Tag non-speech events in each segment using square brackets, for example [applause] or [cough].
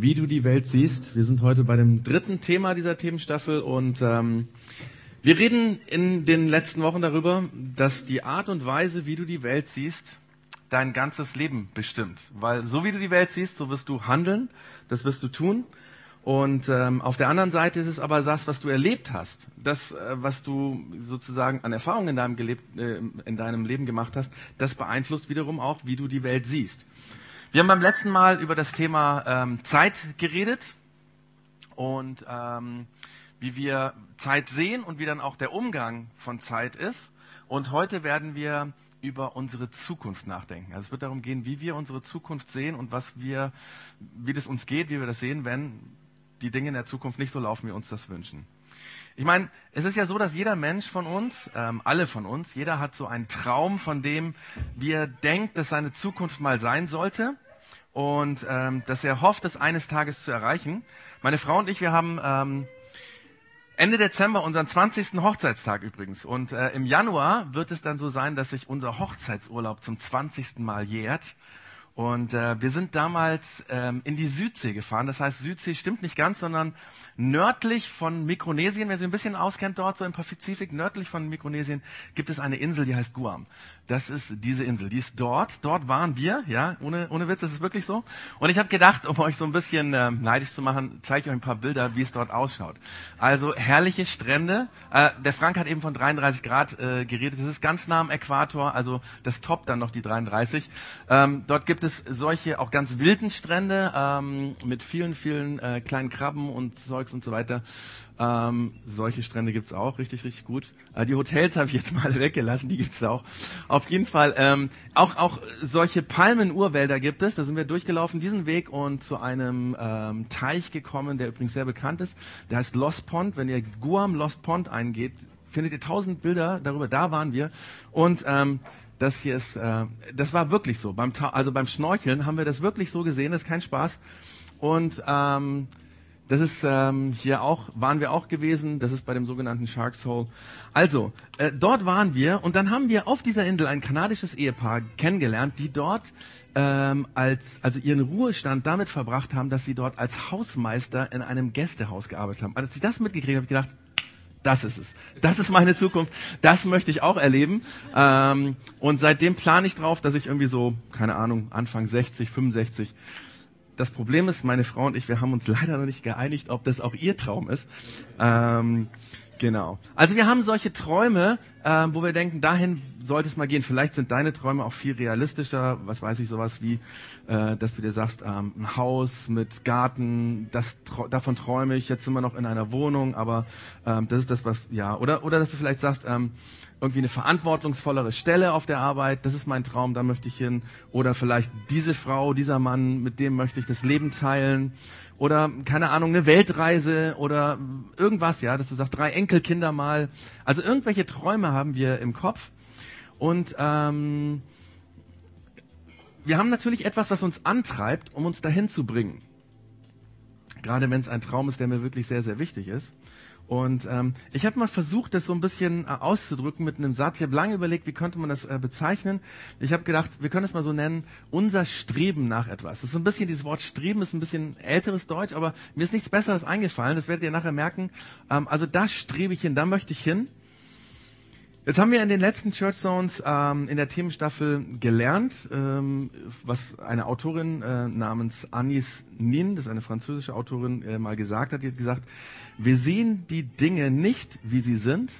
wie du die Welt siehst. Wir sind heute bei dem dritten Thema dieser Themenstaffel und ähm, wir reden in den letzten Wochen darüber, dass die Art und Weise, wie du die Welt siehst, dein ganzes Leben bestimmt. Weil so wie du die Welt siehst, so wirst du handeln, das wirst du tun. Und ähm, auf der anderen Seite ist es aber das, was du erlebt hast, das, äh, was du sozusagen an Erfahrungen in äh, in deinem Leben gemacht hast, das beeinflusst wiederum auch, wie du die Welt siehst. Wir haben beim letzten Mal über das Thema ähm, Zeit geredet und ähm, wie wir Zeit sehen und wie dann auch der Umgang von Zeit ist. Und heute werden wir über unsere Zukunft nachdenken. Also es wird darum gehen, wie wir unsere Zukunft sehen und was wir, wie das uns geht, wie wir das sehen, wenn die Dinge in der Zukunft nicht so laufen, wie wir uns das wünschen. Ich meine, es ist ja so, dass jeder Mensch von uns, ähm, alle von uns, jeder hat so einen Traum von dem, wie er denkt, dass seine Zukunft mal sein sollte und ähm, dass er hofft, es eines Tages zu erreichen. Meine Frau und ich, wir haben ähm, Ende Dezember unseren 20. Hochzeitstag übrigens. Und äh, im Januar wird es dann so sein, dass sich unser Hochzeitsurlaub zum 20. Mal jährt. Und äh, wir sind damals ähm, in die Südsee gefahren. Das heißt, Südsee stimmt nicht ganz, sondern nördlich von Mikronesien, wer sich ein bisschen auskennt dort, so im Pazifik, nördlich von Mikronesien, gibt es eine Insel, die heißt Guam. Das ist diese Insel, die ist dort. Dort waren wir, ja, ohne, ohne Witz, das ist wirklich so. Und ich habe gedacht, um euch so ein bisschen äh, neidisch zu machen, zeige ich euch ein paar Bilder, wie es dort ausschaut. Also herrliche Strände. Äh, der Frank hat eben von 33 Grad äh, geredet. Das ist ganz nah am Äquator, also das Top dann noch die 33. Ähm, dort gibt es solche auch ganz wilden Strände ähm, mit vielen, vielen äh, kleinen Krabben und Zeugs und so weiter. Ähm, solche Strände gibt's auch, richtig, richtig gut. Äh, die Hotels habe ich jetzt [laughs] mal weggelassen, die gibt's auch. Auf jeden Fall, ähm, auch, auch solche Palmenurwälder gibt es, da sind wir durchgelaufen, diesen Weg und zu einem ähm, Teich gekommen, der übrigens sehr bekannt ist. Der heißt Lost Pond. Wenn ihr Guam Lost Pond eingeht, findet ihr tausend Bilder darüber, da waren wir. Und ähm, das hier ist, äh, das war wirklich so. Beim, also beim Schnorcheln haben wir das wirklich so gesehen, das ist kein Spaß. Und ähm, das ist ähm, hier auch, waren wir auch gewesen. Das ist bei dem sogenannten Shark's Hole. Also, äh, dort waren wir und dann haben wir auf dieser Insel ein kanadisches Ehepaar kennengelernt, die dort ähm, als, also ihren Ruhestand damit verbracht haben, dass sie dort als Hausmeister in einem Gästehaus gearbeitet haben. Als ich das mitgekriegt habe, habe ich gedacht, das ist es. Das ist meine Zukunft. Das möchte ich auch erleben. Ähm, und seitdem plane ich drauf, dass ich irgendwie so, keine Ahnung, Anfang 60, 65 das Problem ist, meine Frau und ich, wir haben uns leider noch nicht geeinigt, ob das auch ihr Traum ist. Ähm, genau. Also wir haben solche Träume, äh, wo wir denken, dahin sollte es mal gehen. Vielleicht sind deine Träume auch viel realistischer. Was weiß ich, sowas wie, äh, dass du dir sagst, ähm, ein Haus mit Garten, das davon träume ich. Jetzt sind wir noch in einer Wohnung, aber ähm, das ist das, was ja. Oder oder dass du vielleicht sagst, ähm, irgendwie eine verantwortungsvollere Stelle auf der Arbeit, das ist mein Traum, da möchte ich hin. Oder vielleicht diese Frau, dieser Mann, mit dem möchte ich das Leben teilen. Oder, keine Ahnung, eine Weltreise oder irgendwas, ja, dass du sagst, drei Enkelkinder mal. Also irgendwelche Träume haben wir im Kopf. Und ähm, wir haben natürlich etwas, was uns antreibt, um uns dahin zu bringen. Gerade wenn es ein Traum ist, der mir wirklich sehr, sehr wichtig ist. Und ähm, ich habe mal versucht, das so ein bisschen äh, auszudrücken mit einem Satz. Ich habe lange überlegt, wie könnte man das äh, bezeichnen. Ich habe gedacht, wir können es mal so nennen, unser Streben nach etwas. Das ist ein bisschen, dieses Wort Streben ist ein bisschen älteres Deutsch, aber mir ist nichts Besseres eingefallen. Das werdet ihr nachher merken. Ähm, also da strebe ich hin, da möchte ich hin. Jetzt haben wir in den letzten Church Zones ähm, in der Themenstaffel gelernt, ähm, was eine Autorin äh, namens Anis Nin, das ist eine französische Autorin, äh, mal gesagt hat. Die hat gesagt, wir sehen die Dinge nicht, wie sie sind,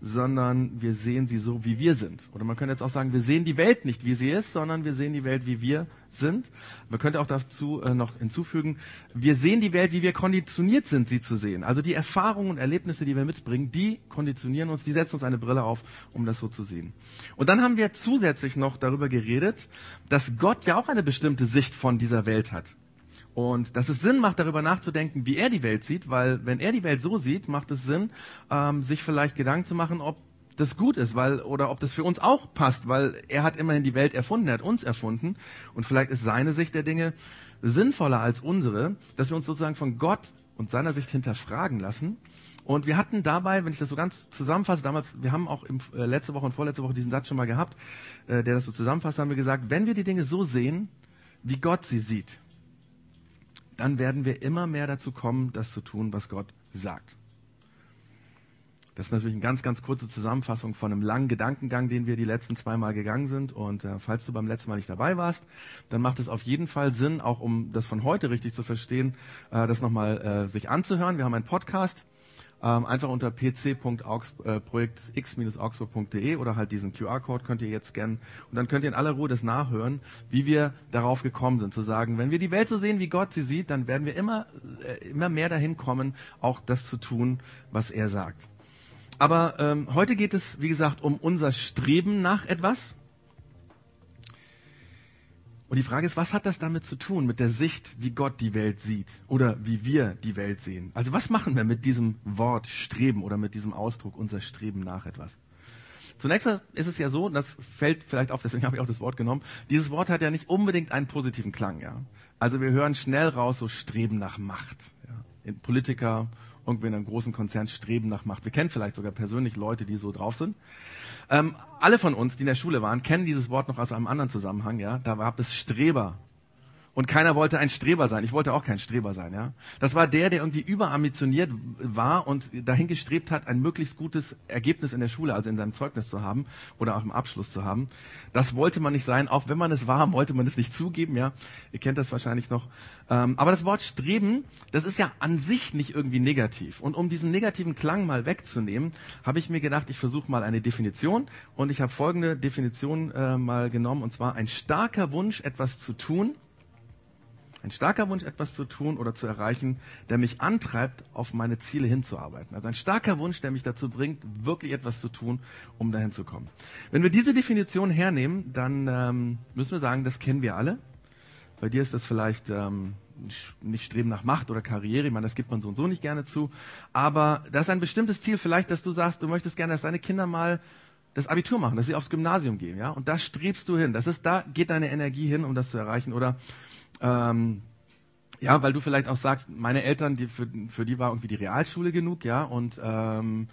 sondern wir sehen sie so, wie wir sind. Oder man könnte jetzt auch sagen, wir sehen die Welt nicht, wie sie ist, sondern wir sehen die Welt, wie wir sind. Man könnte auch dazu äh, noch hinzufügen, wir sehen die Welt, wie wir konditioniert sind, sie zu sehen. Also die Erfahrungen und Erlebnisse, die wir mitbringen, die konditionieren uns, die setzen uns eine Brille auf, um das so zu sehen. Und dann haben wir zusätzlich noch darüber geredet, dass Gott ja auch eine bestimmte Sicht von dieser Welt hat. Und dass es Sinn macht, darüber nachzudenken, wie er die Welt sieht, weil wenn er die Welt so sieht, macht es Sinn, ähm, sich vielleicht Gedanken zu machen, ob das gut ist, weil oder ob das für uns auch passt, weil er hat immerhin die Welt erfunden, er hat uns erfunden und vielleicht ist seine Sicht der Dinge sinnvoller als unsere, dass wir uns sozusagen von Gott und seiner Sicht hinterfragen lassen. Und wir hatten dabei, wenn ich das so ganz zusammenfasse, damals, wir haben auch im, äh, letzte Woche und vorletzte Woche diesen Satz schon mal gehabt, äh, der das so zusammenfasst, haben wir gesagt, wenn wir die Dinge so sehen, wie Gott sie sieht, dann werden wir immer mehr dazu kommen, das zu tun, was Gott sagt. Das ist natürlich eine ganz, ganz kurze Zusammenfassung von einem langen Gedankengang, den wir die letzten zwei Mal gegangen sind. Und äh, falls du beim letzten Mal nicht dabei warst, dann macht es auf jeden Fall Sinn, auch um das von heute richtig zu verstehen, äh, das nochmal äh, sich anzuhören. Wir haben einen Podcast. Ähm, einfach unter pc.projektx-augsburg.de oder halt diesen QR-Code könnt ihr jetzt scannen und dann könnt ihr in aller Ruhe das nachhören, wie wir darauf gekommen sind, zu sagen, wenn wir die Welt so sehen, wie Gott sie sieht, dann werden wir immer, äh, immer mehr dahin kommen, auch das zu tun, was er sagt. Aber ähm, heute geht es, wie gesagt, um unser Streben nach etwas. Und die Frage ist, was hat das damit zu tun, mit der Sicht, wie Gott die Welt sieht oder wie wir die Welt sehen? Also was machen wir mit diesem Wort Streben oder mit diesem Ausdruck unser Streben nach etwas? Zunächst ist es ja so, das fällt vielleicht auf, deswegen [laughs] habe ich auch das Wort genommen, dieses Wort hat ja nicht unbedingt einen positiven Klang. Ja? Also wir hören schnell raus, so Streben nach Macht. Ja? Politiker irgendwie in einem großen Konzern streben nach Macht. Wir kennen vielleicht sogar persönlich Leute, die so drauf sind. Ähm, alle von uns, die in der Schule waren, kennen dieses Wort noch aus einem anderen Zusammenhang. Ja, da gab es Streber und keiner wollte ein Streber sein. Ich wollte auch kein Streber sein, ja. Das war der, der irgendwie überambitioniert war und dahin gestrebt hat, ein möglichst gutes Ergebnis in der Schule, also in seinem Zeugnis zu haben oder auch im Abschluss zu haben. Das wollte man nicht sein. Auch wenn man es war, wollte man es nicht zugeben, ja. Ihr kennt das wahrscheinlich noch. Ähm, aber das Wort Streben, das ist ja an sich nicht irgendwie negativ. Und um diesen negativen Klang mal wegzunehmen, habe ich mir gedacht, ich versuche mal eine Definition. Und ich habe folgende Definition äh, mal genommen, und zwar ein starker Wunsch, etwas zu tun, ein starker Wunsch, etwas zu tun oder zu erreichen, der mich antreibt, auf meine Ziele hinzuarbeiten. Also ein starker Wunsch, der mich dazu bringt, wirklich etwas zu tun, um dahin zu kommen. Wenn wir diese Definition hernehmen, dann ähm, müssen wir sagen, das kennen wir alle. Bei dir ist das vielleicht ähm, nicht Streben nach Macht oder Karriere, ich meine, das gibt man so und so nicht gerne zu. Aber das ist ein bestimmtes Ziel vielleicht, dass du sagst, du möchtest gerne, dass deine Kinder mal das Abitur machen, dass sie aufs Gymnasium gehen, ja. Und da strebst du hin. Das ist, da geht deine Energie hin, um das zu erreichen. Oder ähm, ja, weil du vielleicht auch sagst, meine Eltern, die für, für die war irgendwie die Realschule genug, ja, und ähm,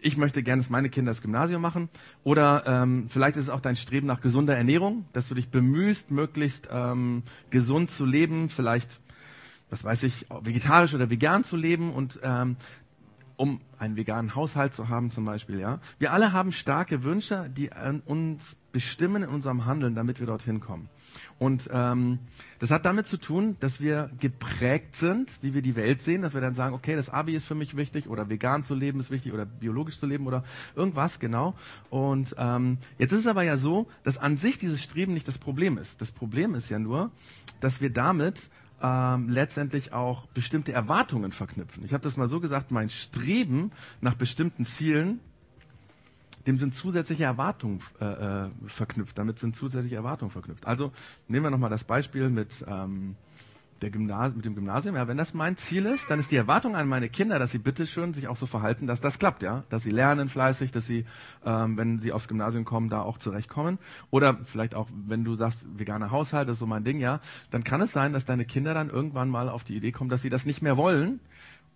ich möchte gerne, dass meine Kinder das Gymnasium machen. Oder ähm, vielleicht ist es auch dein Streben nach gesunder Ernährung, dass du dich bemühst, möglichst ähm, gesund zu leben, vielleicht, was weiß ich, vegetarisch oder vegan zu leben und ähm, um einen veganen Haushalt zu haben zum Beispiel. Ja, wir alle haben starke Wünsche, die uns bestimmen in unserem Handeln, damit wir dorthin kommen. Und ähm, das hat damit zu tun, dass wir geprägt sind, wie wir die Welt sehen, dass wir dann sagen, okay, das Abi ist für mich wichtig oder vegan zu leben ist wichtig oder biologisch zu leben oder irgendwas, genau. Und ähm, jetzt ist es aber ja so, dass an sich dieses Streben nicht das Problem ist. Das Problem ist ja nur, dass wir damit ähm, letztendlich auch bestimmte Erwartungen verknüpfen. Ich habe das mal so gesagt, mein Streben nach bestimmten Zielen dem sind zusätzliche Erwartungen äh, äh, verknüpft. Damit sind zusätzliche Erwartungen verknüpft. Also nehmen wir nochmal das Beispiel mit, ähm, der Gymnasi mit dem Gymnasium. Ja, wenn das mein Ziel ist, dann ist die Erwartung an meine Kinder, dass sie bitteschön sich auch so verhalten, dass das klappt, ja, dass sie lernen fleißig, dass sie, ähm, wenn sie aufs Gymnasium kommen, da auch zurechtkommen. Oder vielleicht auch, wenn du sagst, veganer Haushalt, das ist so mein Ding, ja, dann kann es sein, dass deine Kinder dann irgendwann mal auf die Idee kommen, dass sie das nicht mehr wollen,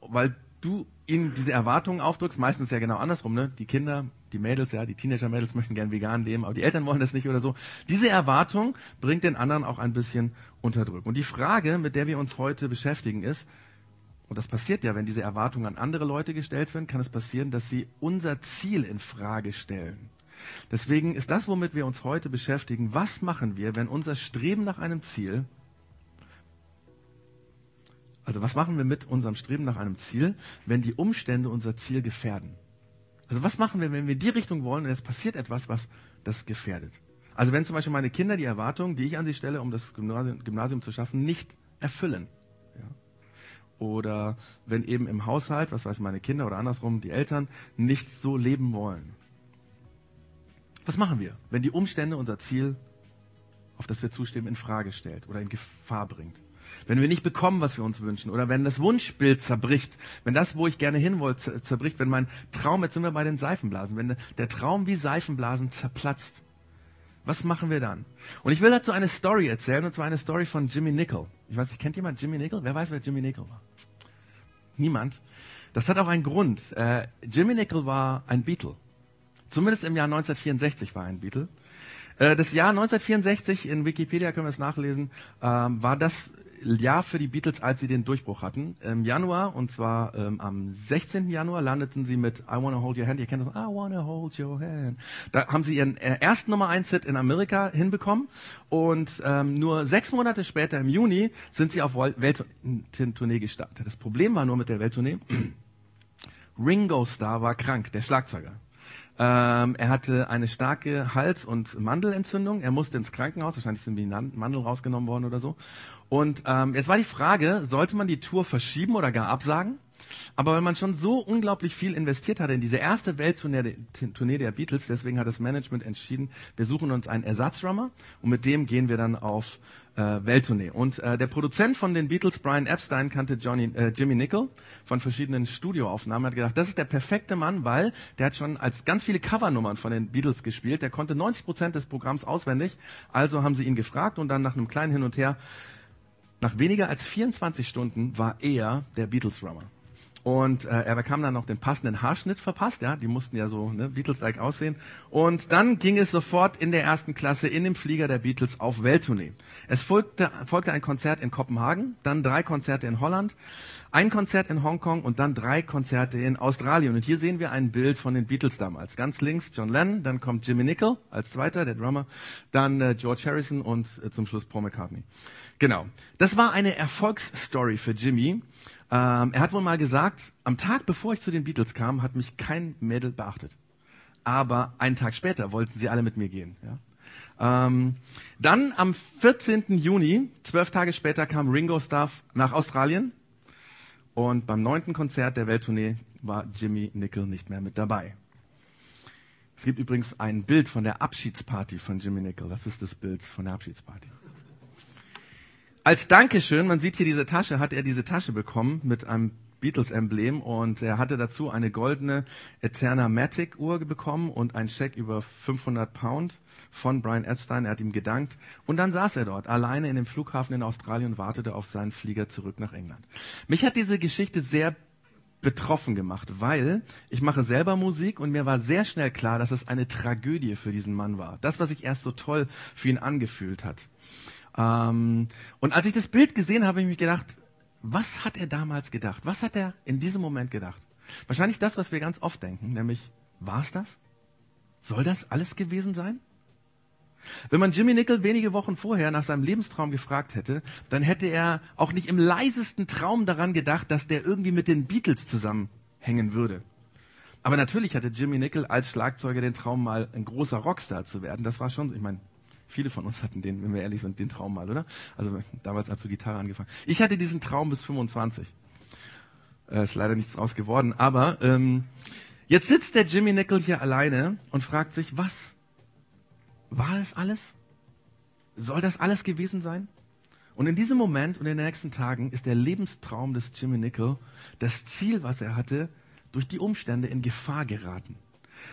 weil du ihnen diese Erwartungen aufdrückst, meistens ja genau andersrum, ne? Die Kinder, die Mädels, ja, die Teenager-Mädels möchten gern vegan leben, aber die Eltern wollen das nicht oder so. Diese Erwartung bringt den anderen auch ein bisschen unter Druck. Und die Frage, mit der wir uns heute beschäftigen, ist, und das passiert ja, wenn diese Erwartungen an andere Leute gestellt werden, kann es passieren, dass sie unser Ziel in Frage stellen. Deswegen ist das, womit wir uns heute beschäftigen, was machen wir, wenn unser Streben nach einem Ziel also was machen wir mit unserem Streben nach einem Ziel, wenn die Umstände unser Ziel gefährden? Also was machen wir, wenn wir in die Richtung wollen und es passiert etwas, was das gefährdet? Also wenn zum Beispiel meine Kinder die Erwartungen, die ich an sie stelle, um das Gymnasium, Gymnasium zu schaffen, nicht erfüllen. Ja? Oder wenn eben im Haushalt, was weiß meine Kinder oder andersrum, die Eltern nicht so leben wollen. Was machen wir, wenn die Umstände unser Ziel, auf das wir zustimmen, in Frage stellt oder in Gefahr bringt? Wenn wir nicht bekommen, was wir uns wünschen, oder wenn das Wunschbild zerbricht, wenn das, wo ich gerne hin wollte, zerbricht, wenn mein Traum, jetzt sind wir bei den Seifenblasen, wenn der Traum wie Seifenblasen zerplatzt, was machen wir dann? Und ich will dazu eine Story erzählen, und zwar eine Story von Jimmy Nickel. Ich weiß nicht, kennt jemand Jimmy Nickel? Wer weiß, wer Jimmy Nickel war? Niemand. Das hat auch einen Grund. Äh, Jimmy Nickel war ein Beatle. Zumindest im Jahr 1964 war er ein Beatle. Äh, das Jahr 1964, in Wikipedia können wir es nachlesen, ähm, war das Jahr für die Beatles, als sie den Durchbruch hatten. Im Januar, und zwar ähm, am 16. Januar, landeten sie mit I Wanna Hold Your Hand. Ihr kennt das, I Wanna Hold Your Hand. Da haben sie ihren äh, ersten Nummer 1 Hit in Amerika hinbekommen. Und ähm, nur sechs Monate später, im Juni, sind sie auf Welttournee gestartet. Das Problem war nur mit der Welttournee, Ringo Starr war krank, der Schlagzeuger. Ähm, er hatte eine starke Hals- und Mandelentzündung. Er musste ins Krankenhaus. Wahrscheinlich sind die Mandel rausgenommen worden oder so. Und ähm, jetzt war die Frage, sollte man die Tour verschieben oder gar absagen? Aber wenn man schon so unglaublich viel investiert hatte in diese erste Welttournee Tournee der Beatles, deswegen hat das Management entschieden, wir suchen uns einen Ersatzrummer und mit dem gehen wir dann auf äh, Welttournee. Und äh, der Produzent von den Beatles, Brian Epstein, kannte Johnny, äh, Jimmy Nickel von verschiedenen Studioaufnahmen. Hat gedacht, das ist der perfekte Mann, weil der hat schon als ganz viele Covernummern von den Beatles gespielt. Der konnte 90 Prozent des Programms auswendig. Also haben sie ihn gefragt und dann nach einem kleinen Hin und Her, nach weniger als 24 Stunden war er der Beatles-Drummer. Und äh, er bekam dann noch den passenden Haarschnitt verpasst, ja, die mussten ja so ne, Beatles-like aussehen. Und dann ging es sofort in der ersten Klasse in dem Flieger der Beatles auf Welttournee. Es folgte, folgte ein Konzert in Kopenhagen, dann drei Konzerte in Holland, ein Konzert in Hongkong und dann drei Konzerte in Australien. Und hier sehen wir ein Bild von den Beatles damals. Ganz links John Lennon, dann kommt Jimmy Nickel als Zweiter, der Drummer, dann äh, George Harrison und äh, zum Schluss Paul McCartney. Genau. Das war eine Erfolgsstory für Jimmy. Ähm, er hat wohl mal gesagt, am Tag bevor ich zu den Beatles kam, hat mich kein Mädel beachtet. Aber einen Tag später wollten sie alle mit mir gehen. Ja? Ähm, dann am 14. Juni, zwölf Tage später, kam Ringo Starr nach Australien. Und beim neunten Konzert der Welttournee war Jimmy Nickel nicht mehr mit dabei. Es gibt übrigens ein Bild von der Abschiedsparty von Jimmy Nickel. Das ist das Bild von der Abschiedsparty. Als Dankeschön, man sieht hier diese Tasche, hat er diese Tasche bekommen mit einem Beatles-Emblem und er hatte dazu eine goldene Eterna Matic Uhr bekommen und einen Scheck über 500 Pound von Brian Epstein. Er hat ihm gedankt und dann saß er dort alleine in dem Flughafen in Australien und wartete auf seinen Flieger zurück nach England. Mich hat diese Geschichte sehr betroffen gemacht, weil ich mache selber Musik und mir war sehr schnell klar, dass es eine Tragödie für diesen Mann war. Das, was sich erst so toll für ihn angefühlt hat. Ähm, und als ich das Bild gesehen habe, habe ich mich gedacht, was hat er damals gedacht? Was hat er in diesem Moment gedacht? Wahrscheinlich das, was wir ganz oft denken, nämlich, war es das? Soll das alles gewesen sein? Wenn man Jimmy Nickel wenige Wochen vorher nach seinem Lebenstraum gefragt hätte, dann hätte er auch nicht im leisesten Traum daran gedacht, dass der irgendwie mit den Beatles zusammenhängen würde. Aber natürlich hatte Jimmy Nickel als Schlagzeuger den Traum, mal ein großer Rockstar zu werden. Das war schon, ich meine, Viele von uns hatten den, wenn wir ehrlich sind, den Traum mal, oder? Also damals als du Gitarre angefangen. Ich hatte diesen Traum bis 25. Äh, ist leider nichts draus geworden. Aber ähm, jetzt sitzt der Jimmy Nickel hier alleine und fragt sich, was war es alles? Soll das alles gewesen sein? Und in diesem Moment und in den nächsten Tagen ist der Lebenstraum des Jimmy Nickel, das Ziel, was er hatte, durch die Umstände in Gefahr geraten.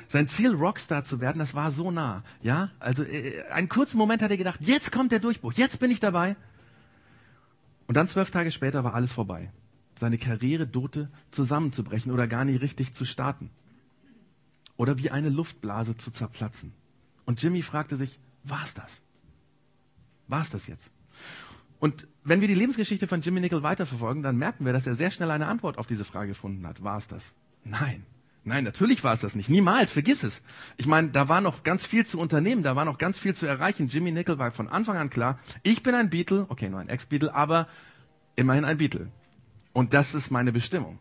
Sein Ziel, Rockstar zu werden, das war so nah. Ja, also äh, einen kurzen Moment hat er gedacht, jetzt kommt der Durchbruch, jetzt bin ich dabei. Und dann zwölf Tage später war alles vorbei. Seine Karriere drohte zusammenzubrechen oder gar nicht richtig zu starten. Oder wie eine Luftblase zu zerplatzen. Und Jimmy fragte sich, war es das? War es das jetzt? Und wenn wir die Lebensgeschichte von Jimmy Nickel weiterverfolgen, dann merken wir, dass er sehr schnell eine Antwort auf diese Frage gefunden hat. War es das? Nein. Nein, natürlich war es das nicht. Niemals, vergiss es. Ich meine, da war noch ganz viel zu unternehmen, da war noch ganz viel zu erreichen. Jimmy Nickel war von Anfang an klar, ich bin ein Beatle, okay, nur ein Ex-Beatle, aber immerhin ein Beatle. Und das ist meine Bestimmung.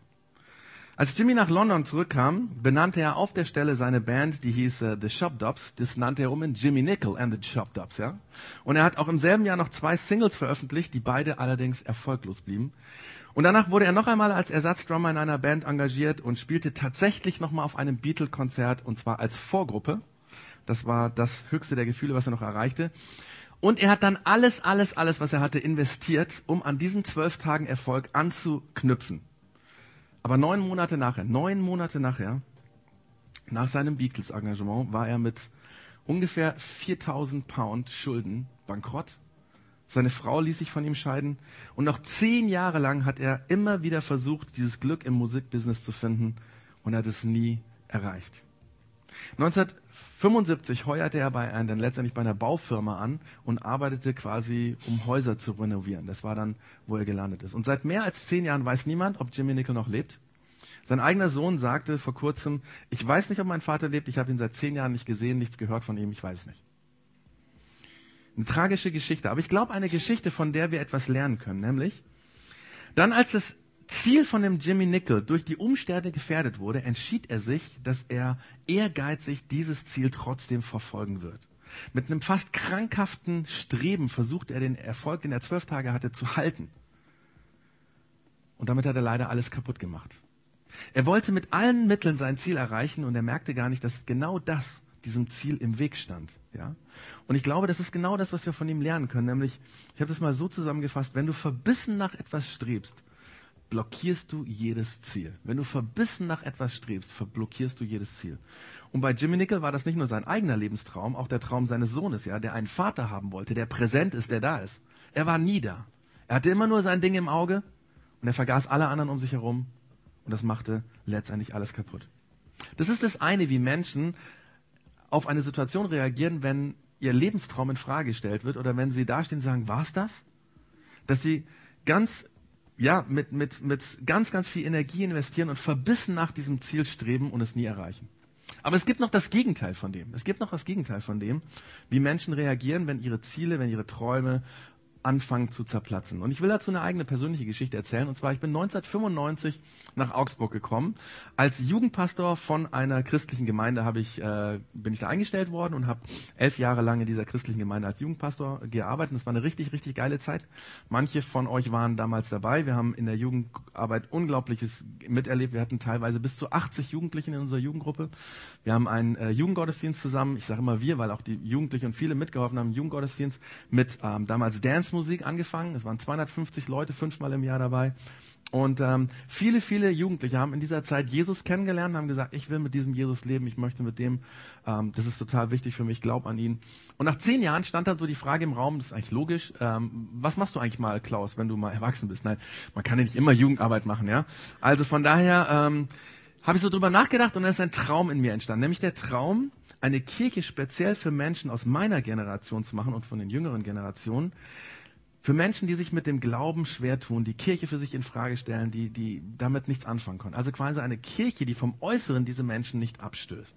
Als Jimmy nach London zurückkam, benannte er auf der Stelle seine Band, die hieß uh, The Shop Dops. Das nannte er um in Jimmy Nickel and the Shop Dops, ja. Und er hat auch im selben Jahr noch zwei Singles veröffentlicht, die beide allerdings erfolglos blieben. Und danach wurde er noch einmal als Ersatzdrummer in einer Band engagiert und spielte tatsächlich nochmal auf einem Beatle-Konzert und zwar als Vorgruppe. Das war das höchste der Gefühle, was er noch erreichte. Und er hat dann alles, alles, alles, was er hatte, investiert, um an diesen zwölf Tagen Erfolg anzuknüpfen. Aber neun Monate nachher, neun Monate nachher, nach seinem Beatles-Engagement, war er mit ungefähr 4000 Pound Schulden bankrott seine Frau ließ sich von ihm scheiden. Und noch zehn Jahre lang hat er immer wieder versucht, dieses Glück im Musikbusiness zu finden. Und hat es nie erreicht. 1975 heuerte er bei, dann letztendlich bei einer Baufirma an und arbeitete quasi, um Häuser zu renovieren. Das war dann, wo er gelandet ist. Und seit mehr als zehn Jahren weiß niemand, ob Jimmy Nickel noch lebt. Sein eigener Sohn sagte vor kurzem, ich weiß nicht, ob mein Vater lebt, ich habe ihn seit zehn Jahren nicht gesehen, nichts gehört von ihm, ich weiß nicht. Eine tragische Geschichte, aber ich glaube eine Geschichte, von der wir etwas lernen können, nämlich, dann als das Ziel von dem Jimmy Nickel durch die Umstände gefährdet wurde, entschied er sich, dass er ehrgeizig dieses Ziel trotzdem verfolgen wird. Mit einem fast krankhaften Streben versucht er den Erfolg, den er zwölf Tage hatte, zu halten. Und damit hat er leider alles kaputt gemacht. Er wollte mit allen Mitteln sein Ziel erreichen und er merkte gar nicht, dass genau das diesem Ziel im Weg stand. Ja? Und ich glaube, das ist genau das, was wir von ihm lernen können. Nämlich, ich habe das mal so zusammengefasst, wenn du verbissen nach etwas strebst, blockierst du jedes Ziel. Wenn du verbissen nach etwas strebst, verblockierst du jedes Ziel. Und bei Jimmy Nickel war das nicht nur sein eigener Lebenstraum, auch der Traum seines Sohnes, ja, der einen Vater haben wollte, der präsent ist, der da ist. Er war nie da. Er hatte immer nur sein Ding im Auge und er vergaß alle anderen um sich herum und das machte letztendlich alles kaputt. Das ist das eine, wie Menschen auf eine Situation reagieren, wenn ihr Lebenstraum in Frage gestellt wird oder wenn sie dastehen und sagen, war's das? Dass sie ganz ja, mit, mit, mit ganz, ganz viel Energie investieren und verbissen nach diesem Ziel streben und es nie erreichen. Aber es gibt noch das Gegenteil von dem. Es gibt noch das Gegenteil von dem, wie Menschen reagieren, wenn ihre Ziele, wenn ihre Träume anfangen zu zerplatzen. Und ich will dazu eine eigene persönliche Geschichte erzählen. Und zwar, ich bin 1995 nach Augsburg gekommen. Als Jugendpastor von einer christlichen Gemeinde habe ich, äh, bin ich da eingestellt worden und habe elf Jahre lang in dieser christlichen Gemeinde als Jugendpastor gearbeitet. Und das war eine richtig, richtig geile Zeit. Manche von euch waren damals dabei. Wir haben in der Jugendarbeit Unglaubliches miterlebt. Wir hatten teilweise bis zu 80 Jugendlichen in unserer Jugendgruppe. Wir haben einen äh, Jugendgottesdienst zusammen. Ich sage immer wir, weil auch die Jugendlichen und viele mitgeholfen haben. Jugendgottesdienst mit ähm, damals Dance Dance-Musik angefangen. Es waren 250 Leute fünfmal im Jahr dabei. Und ähm, viele, viele Jugendliche haben in dieser Zeit Jesus kennengelernt, haben gesagt, ich will mit diesem Jesus leben, ich möchte mit dem, ähm, das ist total wichtig für mich, glaub an ihn. Und nach zehn Jahren stand dann so die Frage im Raum, das ist eigentlich logisch, ähm, was machst du eigentlich mal, Klaus, wenn du mal erwachsen bist? Nein, man kann ja nicht immer Jugendarbeit machen, ja. Also von daher ähm, habe ich so drüber nachgedacht und dann ist ein Traum in mir entstanden, nämlich der Traum, eine Kirche speziell für Menschen aus meiner Generation zu machen und von den jüngeren Generationen, für Menschen, die sich mit dem Glauben schwer tun, die Kirche für sich in Frage stellen, die, die damit nichts anfangen können. Also quasi eine Kirche, die vom Äußeren diese Menschen nicht abstößt.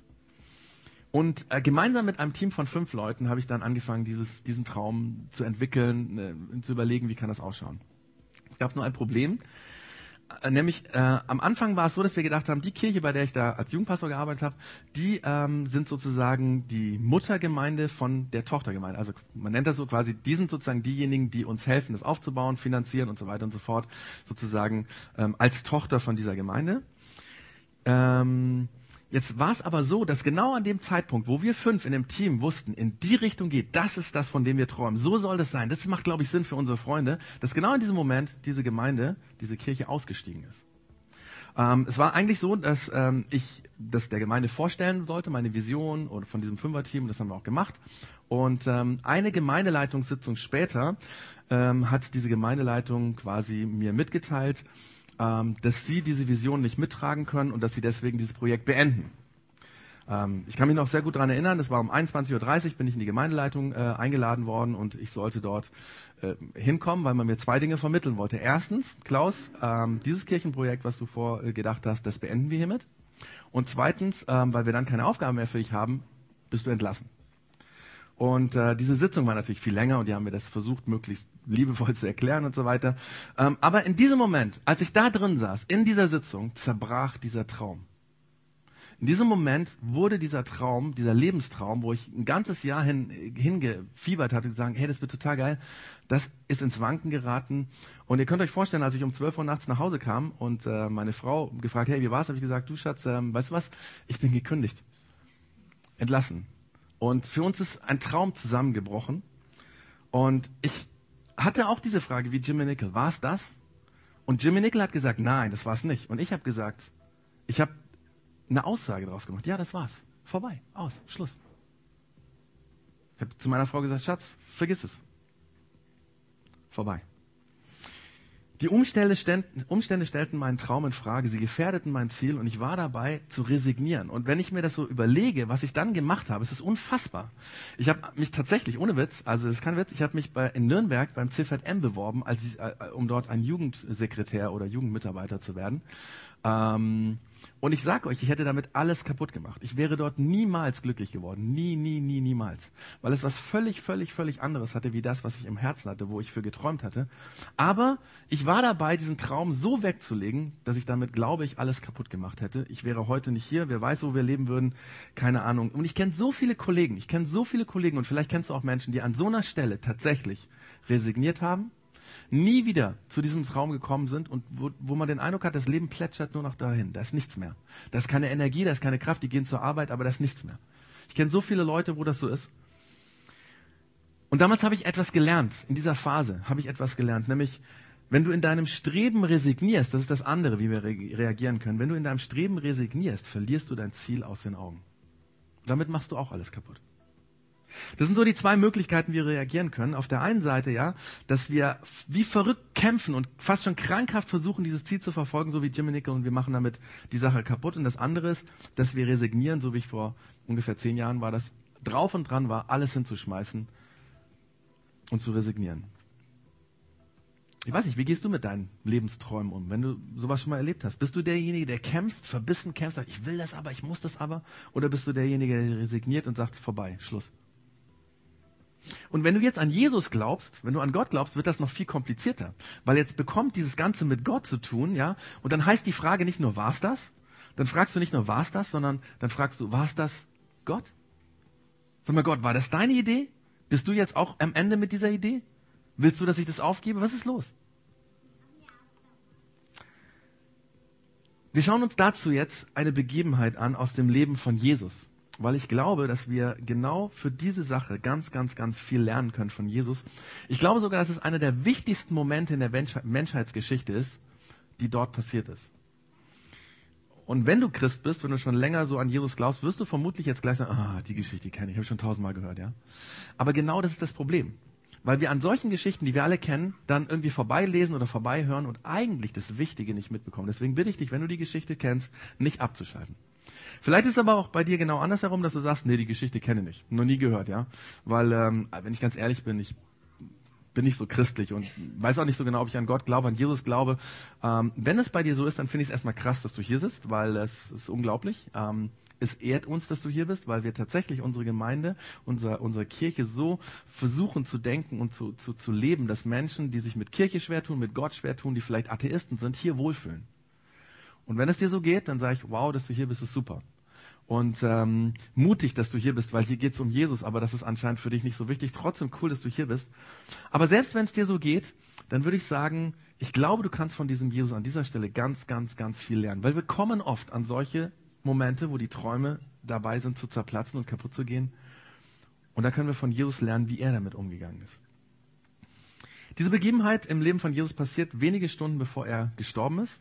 Und äh, gemeinsam mit einem Team von fünf Leuten habe ich dann angefangen, dieses, diesen Traum zu entwickeln, äh, zu überlegen, wie kann das ausschauen. Es gab nur ein Problem. Äh, nämlich äh, am Anfang war es so, dass wir gedacht haben, die Kirche, bei der ich da als Jugendpastor gearbeitet habe, die ähm, sind sozusagen die Muttergemeinde von der Tochtergemeinde. Also man nennt das so quasi, die sind sozusagen diejenigen, die uns helfen, das aufzubauen, finanzieren und so weiter und so fort, sozusagen ähm, als Tochter von dieser Gemeinde. Ähm, Jetzt war es aber so, dass genau an dem Zeitpunkt, wo wir fünf in dem Team wussten, in die Richtung geht, das ist das, von dem wir träumen. So soll das sein. Das macht, glaube ich, Sinn für unsere Freunde, dass genau in diesem Moment diese Gemeinde, diese Kirche ausgestiegen ist. Ähm, es war eigentlich so, dass ähm, ich das der Gemeinde vorstellen sollte, meine Vision oder von diesem Fünfer-Team, das haben wir auch gemacht. Und ähm, eine Gemeindeleitungssitzung später ähm, hat diese Gemeindeleitung quasi mir mitgeteilt, ähm, dass sie diese Vision nicht mittragen können und dass sie deswegen dieses Projekt beenden. Ähm, ich kann mich noch sehr gut daran erinnern, das war um 21.30 Uhr, bin ich in die Gemeindeleitung äh, eingeladen worden und ich sollte dort äh, hinkommen, weil man mir zwei Dinge vermitteln wollte. Erstens, Klaus, ähm, dieses Kirchenprojekt, was du vorgedacht hast, das beenden wir hiermit. Und zweitens, ähm, weil wir dann keine Aufgaben mehr für dich haben, bist du entlassen. Und äh, diese Sitzung war natürlich viel länger und die haben mir das versucht, möglichst liebevoll zu erklären und so weiter. Ähm, aber in diesem Moment, als ich da drin saß, in dieser Sitzung, zerbrach dieser Traum. In diesem Moment wurde dieser Traum, dieser Lebenstraum, wo ich ein ganzes Jahr hin, hingefiebert hatte, zu sagen, hey, das wird total geil, das ist ins Wanken geraten. Und ihr könnt euch vorstellen, als ich um 12 Uhr nachts nach Hause kam und äh, meine Frau gefragt, hey, wie war's, habe ich gesagt, du Schatz, ähm, weißt du was, ich bin gekündigt. Entlassen. Und für uns ist ein Traum zusammengebrochen. Und ich hatte auch diese Frage wie Jimmy Nickel. War es das? Und Jimmy Nickel hat gesagt, nein, das war es nicht. Und ich habe gesagt, ich habe eine Aussage daraus gemacht. Ja, das war's. Vorbei. Aus. Schluss. Ich habe zu meiner Frau gesagt, Schatz, vergiss es. Vorbei. Die Umstände, Umstände stellten meinen Traum in Frage, sie gefährdeten mein Ziel und ich war dabei zu resignieren. Und wenn ich mir das so überlege, was ich dann gemacht habe, es ist unfassbar. Ich habe mich tatsächlich, ohne Witz, also das ist kein Witz, ich habe mich bei, in Nürnberg beim CVM beworben, als ich, äh, um dort ein Jugendsekretär oder Jugendmitarbeiter zu werden. Ähm, und ich sage euch, ich hätte damit alles kaputt gemacht. Ich wäre dort niemals glücklich geworden. Nie, nie, nie, niemals. Weil es was völlig, völlig, völlig anderes hatte, wie das, was ich im Herzen hatte, wo ich für geträumt hatte. Aber ich war dabei, diesen Traum so wegzulegen, dass ich damit, glaube ich, alles kaputt gemacht hätte. Ich wäre heute nicht hier. Wer weiß, wo wir leben würden. Keine Ahnung. Und ich kenne so viele Kollegen. Ich kenne so viele Kollegen und vielleicht kennst du auch Menschen, die an so einer Stelle tatsächlich resigniert haben nie wieder zu diesem Traum gekommen sind und wo, wo man den Eindruck hat, das Leben plätschert nur noch dahin. Da ist nichts mehr. Da ist keine Energie, da ist keine Kraft, die gehen zur Arbeit, aber da ist nichts mehr. Ich kenne so viele Leute, wo das so ist. Und damals habe ich etwas gelernt. In dieser Phase habe ich etwas gelernt, nämlich wenn du in deinem Streben resignierst, das ist das andere, wie wir re reagieren können. Wenn du in deinem Streben resignierst, verlierst du dein Ziel aus den Augen. Damit machst du auch alles kaputt. Das sind so die zwei Möglichkeiten, wie wir reagieren können. Auf der einen Seite ja, dass wir wie verrückt kämpfen und fast schon krankhaft versuchen, dieses Ziel zu verfolgen, so wie Jimmy Nickel, und wir machen damit die Sache kaputt. Und das andere ist, dass wir resignieren, so wie ich vor ungefähr zehn Jahren war, das drauf und dran war, alles hinzuschmeißen und zu resignieren. Ich weiß nicht, wie gehst du mit deinen Lebensträumen um, wenn du sowas schon mal erlebt hast? Bist du derjenige, der kämpft, verbissen kämpft, sagt, ich will das aber, ich muss das aber? Oder bist du derjenige, der resigniert und sagt, vorbei, Schluss? Und wenn du jetzt an Jesus glaubst, wenn du an Gott glaubst, wird das noch viel komplizierter. Weil jetzt bekommt dieses Ganze mit Gott zu tun, ja. Und dann heißt die Frage nicht nur, war's das? Dann fragst du nicht nur, war's das, sondern dann fragst du, war's das Gott? Sag mal, Gott, war das deine Idee? Bist du jetzt auch am Ende mit dieser Idee? Willst du, dass ich das aufgebe? Was ist los? Wir schauen uns dazu jetzt eine Begebenheit an aus dem Leben von Jesus weil ich glaube, dass wir genau für diese Sache ganz, ganz, ganz viel lernen können von Jesus. Ich glaube sogar, dass es einer der wichtigsten Momente in der Menschheitsgeschichte ist, die dort passiert ist. Und wenn du Christ bist, wenn du schon länger so an Jesus glaubst, wirst du vermutlich jetzt gleich sagen, ah, die Geschichte kenne ich, habe ich schon tausendmal gehört, ja. Aber genau das ist das Problem. Weil wir an solchen Geschichten, die wir alle kennen, dann irgendwie vorbeilesen oder vorbeihören und eigentlich das Wichtige nicht mitbekommen. Deswegen bitte ich dich, wenn du die Geschichte kennst, nicht abzuschalten. Vielleicht ist es aber auch bei dir genau andersherum, dass du sagst, nee, die Geschichte kenne ich noch nie gehört, ja. Weil, ähm, wenn ich ganz ehrlich bin, ich bin nicht so christlich und weiß auch nicht so genau, ob ich an Gott glaube, an Jesus glaube. Ähm, wenn es bei dir so ist, dann finde ich es erstmal krass, dass du hier sitzt, weil es ist unglaublich. Ähm, es ehrt uns, dass du hier bist, weil wir tatsächlich unsere Gemeinde, unser, unsere Kirche so versuchen zu denken und zu, zu, zu leben, dass Menschen, die sich mit Kirche schwer tun, mit Gott schwer tun, die vielleicht Atheisten sind, hier wohlfühlen. Und wenn es dir so geht, dann sage ich, wow, dass du hier bist, ist super. Und ähm, mutig, dass du hier bist, weil hier geht es um Jesus, aber das ist anscheinend für dich nicht so wichtig. Trotzdem cool, dass du hier bist. Aber selbst wenn es dir so geht, dann würde ich sagen, ich glaube, du kannst von diesem Jesus an dieser Stelle ganz, ganz, ganz viel lernen. Weil wir kommen oft an solche Momente, wo die Träume dabei sind zu zerplatzen und kaputt zu gehen. Und da können wir von Jesus lernen, wie er damit umgegangen ist. Diese Begebenheit im Leben von Jesus passiert wenige Stunden bevor er gestorben ist.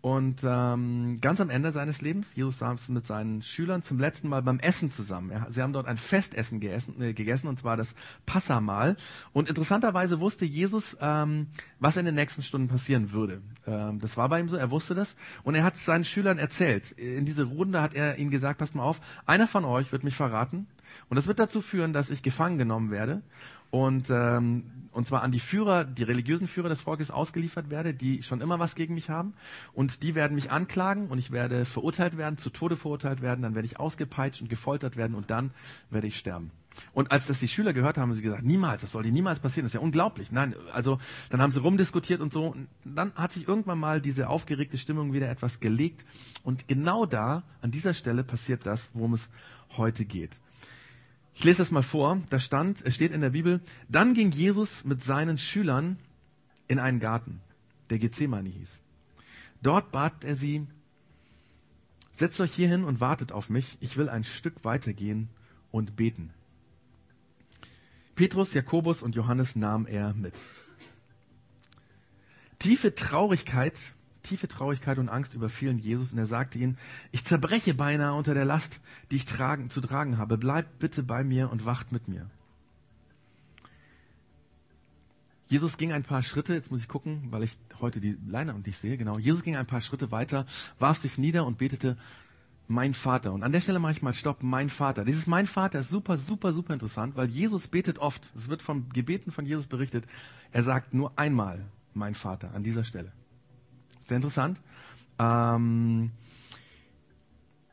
Und ähm, ganz am Ende seines Lebens, Jesus saß mit seinen Schülern zum letzten Mal beim Essen zusammen. Er, sie haben dort ein Festessen gegessen, äh, gegessen, und zwar das Passamal. Und interessanterweise wusste Jesus, ähm, was in den nächsten Stunden passieren würde. Ähm, das war bei ihm so, er wusste das. Und er hat es seinen Schülern erzählt. In diese Runde hat er ihnen gesagt, passt mal auf, einer von euch wird mich verraten. Und das wird dazu führen, dass ich gefangen genommen werde und, ähm, und zwar an die Führer, die religiösen Führer des Volkes ausgeliefert werde, die schon immer was gegen mich haben. Und die werden mich anklagen und ich werde verurteilt werden, zu Tode verurteilt werden, dann werde ich ausgepeitscht und gefoltert werden und dann werde ich sterben. Und als das die Schüler gehört haben, haben sie gesagt, niemals, das soll dir niemals passieren, das ist ja unglaublich. Nein, also dann haben sie rumdiskutiert und so. Und dann hat sich irgendwann mal diese aufgeregte Stimmung wieder etwas gelegt. Und genau da, an dieser Stelle passiert das, worum es heute geht. Ich lese das mal vor. Da stand, es steht in der Bibel, dann ging Jesus mit seinen Schülern in einen Garten, der Gethsemane hieß. Dort bat er sie, setzt euch hier hin und wartet auf mich. Ich will ein Stück weitergehen und beten. Petrus, Jakobus und Johannes nahm er mit. Tiefe Traurigkeit Tiefe Traurigkeit und Angst überfielen Jesus und er sagte ihnen, ich zerbreche beinahe unter der Last, die ich tragen, zu tragen habe. Bleibt bitte bei mir und wacht mit mir. Jesus ging ein paar Schritte, jetzt muss ich gucken, weil ich heute die Leinwand nicht sehe, genau. Jesus ging ein paar Schritte weiter, warf sich nieder und betete, mein Vater. Und an der Stelle mache ich mal Stopp, mein Vater. Dieses mein Vater ist super, super, super interessant, weil Jesus betet oft. Es wird von Gebeten von Jesus berichtet. Er sagt nur einmal mein Vater an dieser Stelle. Sehr interessant. Ähm,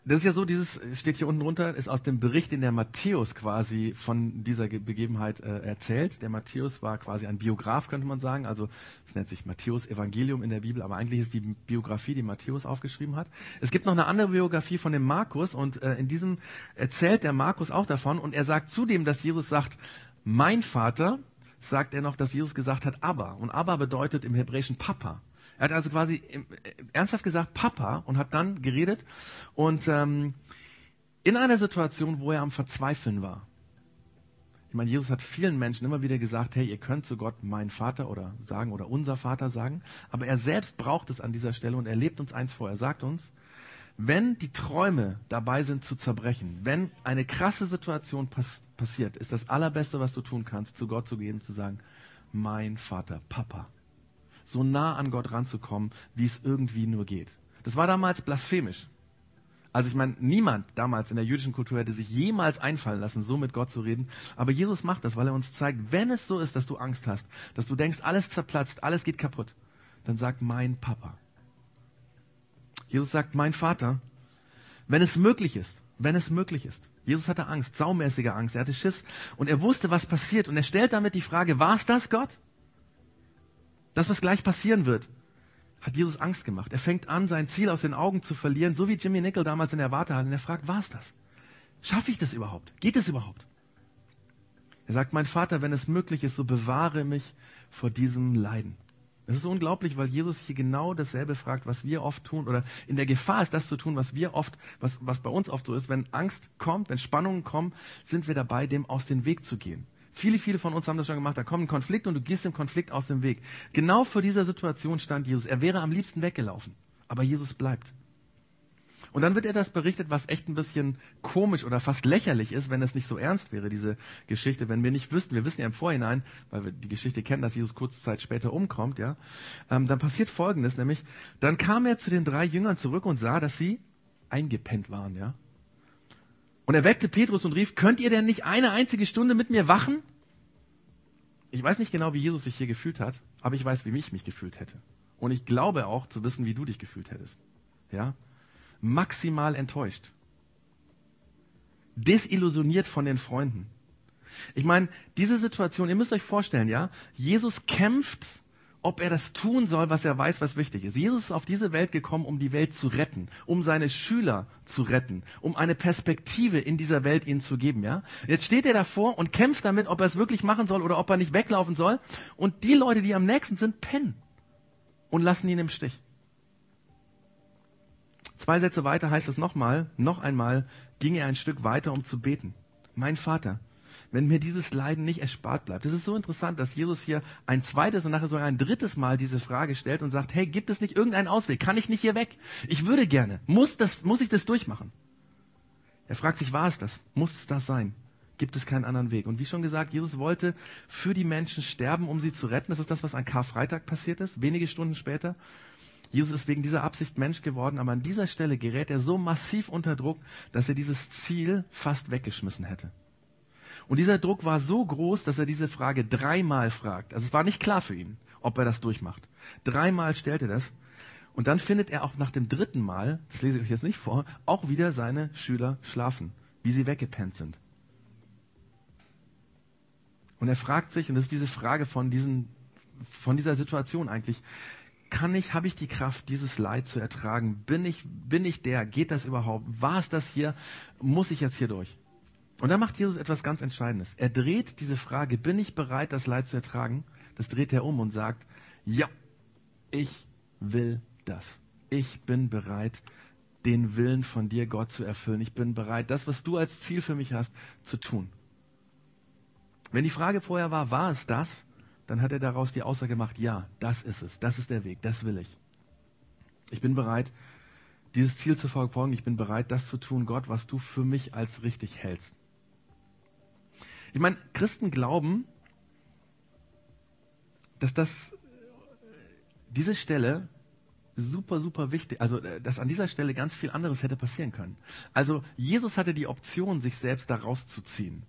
das ist ja so, dieses steht hier unten drunter, ist aus dem Bericht, den der Matthäus quasi von dieser Begebenheit äh, erzählt. Der Matthäus war quasi ein Biograf, könnte man sagen. Also es nennt sich Matthäus Evangelium in der Bibel, aber eigentlich ist die Biografie, die Matthäus aufgeschrieben hat. Es gibt noch eine andere Biografie von dem Markus und äh, in diesem erzählt der Markus auch davon und er sagt zudem, dass Jesus sagt, mein Vater, sagt er noch, dass Jesus gesagt hat, aber. Und aber bedeutet im Hebräischen Papa. Er hat also quasi äh, ernsthaft gesagt Papa und hat dann geredet und ähm, in einer Situation, wo er am Verzweifeln war. Ich meine, Jesus hat vielen Menschen immer wieder gesagt, hey, ihr könnt zu Gott mein Vater oder sagen oder unser Vater sagen, aber er selbst braucht es an dieser Stelle und er lebt uns eins vor. Er sagt uns, wenn die Träume dabei sind zu zerbrechen, wenn eine krasse Situation pass passiert, ist das allerbeste, was du tun kannst, zu Gott zu gehen und zu sagen, mein Vater, Papa so nah an Gott ranzukommen, wie es irgendwie nur geht. Das war damals blasphemisch. Also ich meine, niemand damals in der jüdischen Kultur hätte sich jemals einfallen lassen, so mit Gott zu reden. Aber Jesus macht das, weil er uns zeigt, wenn es so ist, dass du Angst hast, dass du denkst, alles zerplatzt, alles geht kaputt, dann sag mein Papa. Jesus sagt, mein Vater, wenn es möglich ist, wenn es möglich ist. Jesus hatte Angst, saumäßige Angst, er hatte Schiss und er wusste, was passiert und er stellt damit die Frage, war es das Gott? Das, was gleich passieren wird, hat Jesus Angst gemacht. Er fängt an, sein Ziel aus den Augen zu verlieren, so wie Jimmy Nickel damals in der Wartehalle. Und er fragt, war es das? Schaffe ich das überhaupt? Geht es überhaupt? Er sagt, mein Vater, wenn es möglich ist, so bewahre mich vor diesem Leiden. Das ist unglaublich, weil Jesus hier genau dasselbe fragt, was wir oft tun oder in der Gefahr ist, das zu tun, was wir oft, was, was bei uns oft so ist. Wenn Angst kommt, wenn Spannungen kommen, sind wir dabei, dem aus dem Weg zu gehen. Viele, viele von uns haben das schon gemacht. Da kommt ein Konflikt und du gehst dem Konflikt aus dem Weg. Genau vor dieser Situation stand Jesus. Er wäre am liebsten weggelaufen. Aber Jesus bleibt. Und dann wird er das berichtet, was echt ein bisschen komisch oder fast lächerlich ist, wenn es nicht so ernst wäre, diese Geschichte. Wenn wir nicht wüssten, wir wissen ja im Vorhinein, weil wir die Geschichte kennen, dass Jesus kurze Zeit später umkommt, ja, ähm, dann passiert Folgendes, nämlich, dann kam er zu den drei Jüngern zurück und sah, dass sie eingepennt waren, ja. Und er weckte Petrus und rief, könnt ihr denn nicht eine einzige Stunde mit mir wachen? Ich weiß nicht genau, wie Jesus sich hier gefühlt hat, aber ich weiß, wie ich mich gefühlt hätte. Und ich glaube auch zu wissen, wie du dich gefühlt hättest. Ja? Maximal enttäuscht. Desillusioniert von den Freunden. Ich meine, diese Situation, ihr müsst euch vorstellen, ja, Jesus kämpft ob er das tun soll, was er weiß, was wichtig ist. Jesus ist auf diese Welt gekommen, um die Welt zu retten, um seine Schüler zu retten, um eine Perspektive in dieser Welt ihnen zu geben, ja? Jetzt steht er davor und kämpft damit, ob er es wirklich machen soll oder ob er nicht weglaufen soll. Und die Leute, die am nächsten sind, pennen und lassen ihn im Stich. Zwei Sätze weiter heißt es nochmal, noch einmal ging er ein Stück weiter, um zu beten. Mein Vater, wenn mir dieses Leiden nicht erspart bleibt. Es ist so interessant, dass Jesus hier ein zweites und nachher sogar ein drittes Mal diese Frage stellt und sagt, hey, gibt es nicht irgendeinen Ausweg? Kann ich nicht hier weg? Ich würde gerne. Muss das, muss ich das durchmachen? Er fragt sich, war es das? Muss es das sein? Gibt es keinen anderen Weg? Und wie schon gesagt, Jesus wollte für die Menschen sterben, um sie zu retten. Das ist das, was an Karfreitag passiert ist, wenige Stunden später. Jesus ist wegen dieser Absicht Mensch geworden, aber an dieser Stelle gerät er so massiv unter Druck, dass er dieses Ziel fast weggeschmissen hätte. Und dieser Druck war so groß, dass er diese Frage dreimal fragt. Also es war nicht klar für ihn, ob er das durchmacht. Dreimal stellt er das. Und dann findet er auch nach dem dritten Mal, das lese ich euch jetzt nicht vor, auch wieder seine Schüler schlafen, wie sie weggepennt sind. Und er fragt sich, und das ist diese Frage von, diesen, von dieser Situation eigentlich, kann ich, habe ich die Kraft, dieses Leid zu ertragen? Bin ich, bin ich der? Geht das überhaupt? War es das hier? Muss ich jetzt hier durch? Und dann macht Jesus etwas ganz Entscheidendes. Er dreht diese Frage, bin ich bereit, das Leid zu ertragen? Das dreht er um und sagt, ja, ich will das. Ich bin bereit, den Willen von dir, Gott, zu erfüllen. Ich bin bereit, das, was du als Ziel für mich hast, zu tun. Wenn die Frage vorher war, war es das? Dann hat er daraus die Aussage gemacht, ja, das ist es. Das ist der Weg. Das will ich. Ich bin bereit, dieses Ziel zu verfolgen. Ich bin bereit, das zu tun, Gott, was du für mich als richtig hältst. Ich meine, Christen glauben, dass das, diese Stelle super, super wichtig, also äh, dass an dieser Stelle ganz viel anderes hätte passieren können. Also Jesus hatte die Option, sich selbst da rauszuziehen.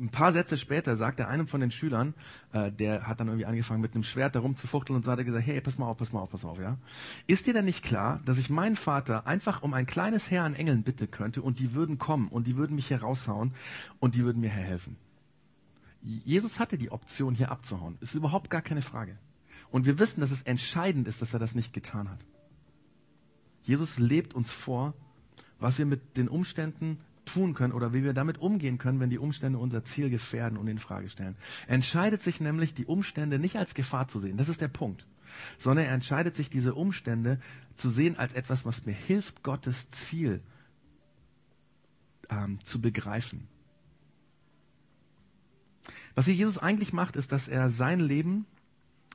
Ein paar Sätze später sagte einem von den Schülern, äh, der hat dann irgendwie angefangen mit einem Schwert da rumzufuchteln und so hat er gesagt, hey, pass mal auf, pass mal auf, pass mal auf, ja. Ist dir denn nicht klar, dass ich meinen Vater einfach um ein kleines Heer an Engeln bitten könnte und die würden kommen und die würden mich hier raushauen und die würden mir helfen? Jesus hatte die Option, hier abzuhauen. Ist überhaupt gar keine Frage. Und wir wissen, dass es entscheidend ist, dass er das nicht getan hat. Jesus lebt uns vor, was wir mit den Umständen tun können oder wie wir damit umgehen können, wenn die Umstände unser Ziel gefährden und in Frage stellen. Er entscheidet sich nämlich, die Umstände nicht als Gefahr zu sehen. Das ist der Punkt. Sondern er entscheidet sich, diese Umstände zu sehen als etwas, was mir hilft, Gottes Ziel ähm, zu begreifen. Was hier Jesus eigentlich macht, ist, dass er sein Leben